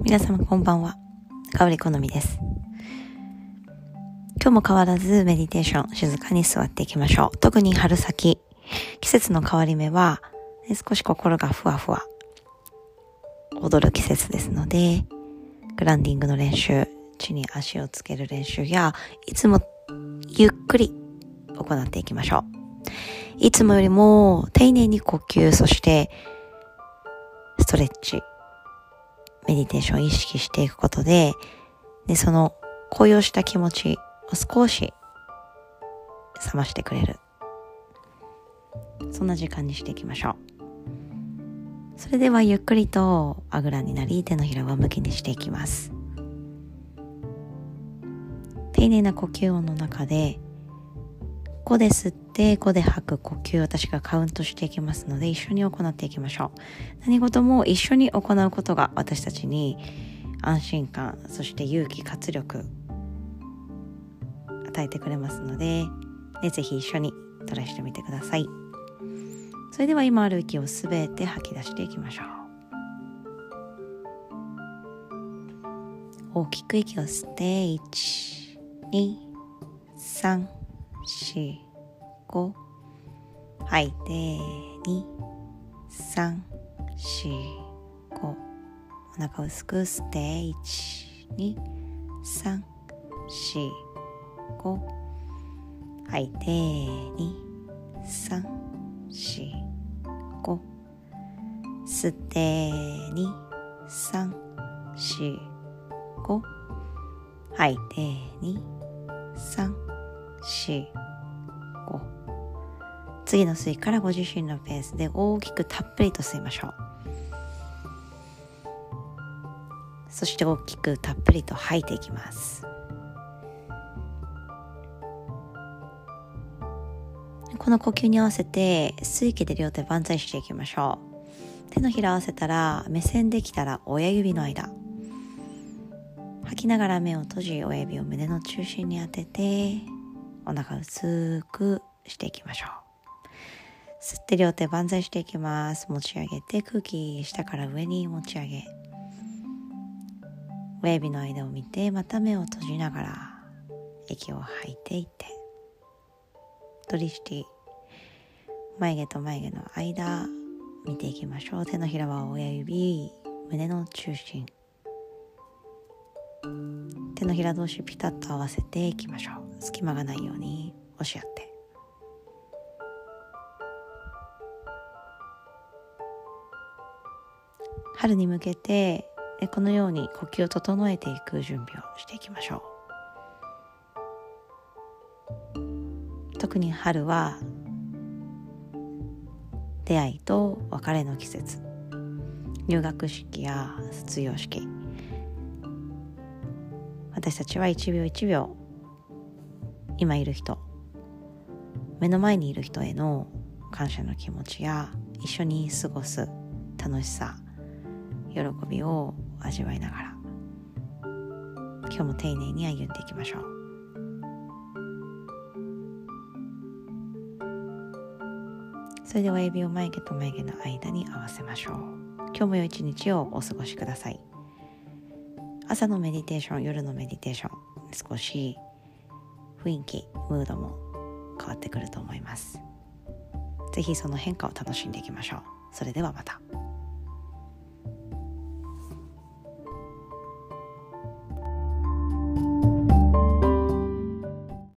皆様こんばんは。香り好みです。今日も変わらずメディテーション静かに座っていきましょう。特に春先、季節の変わり目は、少し心がふわふわ踊る季節ですので、グランディングの練習、地に足をつける練習や、いつもゆっくり行っていきましょう。いつもよりも丁寧に呼吸、そしてストレッチ、メディテーションを意識していくことで、で、その高揚した気持ちを少し冷ましてくれる。そんな時間にしていきましょう。それではゆっくりとあぐらになり手のひらを向きにしていきます。丁寧な呼吸音の中で5で吸って5で吐く呼吸私がカウントしていきますので一緒に行っていきましょう。何事も一緒に行うことが私たちに安心感そして勇気活力与えてくれますのででぜひ一緒にトライしてみてください。それでは今ある息をすべて吐き出していきましょう。大きく息を吸って123 4、5吐いて2、3、4、5お腹を薄く吸って1、2、3、4、5吐いて2、3、4、5吸って2、3、4、5吐いて2、3、4、5次の吸いからご自身のペースで大きくたっぷりと吸いましょう。そして大きくたっぷりと吐いていきます。この呼吸に合わせて吸い気で両手万歳していきましょう。手のひら合わせたら目線できたら親指の間。吐きながら目を閉じ親指を胸の中心に当ててお腹薄くしていきましょう。吸って両手万歳していきます。持ち上げて空気下から上に持ち上げ。親指の間を見てまた目を閉じながら息を吐いていって。ドリシティ眉毛と眉毛の間見ていきましょう。手のひらは親指胸の中心。手のひら同士ピタッと合わせていきましょう。隙間がないように押し合って。春に向けてこのように呼吸を整えていく準備をしていきましょう。特に春は出会いと別れの季節。入学式や卒業式。私たちは一秒一秒今いる人目の前にいる人への感謝の気持ちや一緒に過ごす楽しさ喜びを味わいながら今日も丁寧に歩んでいきましょう。それでは指を眉毛と眉毛の間に合わせましょう。今日も良い一日をお過ごしください。朝のメディテーション夜のメディテーション少し雰囲気ムードも変わってくると思います是非その変化を楽しんでいきましょうそれではまた。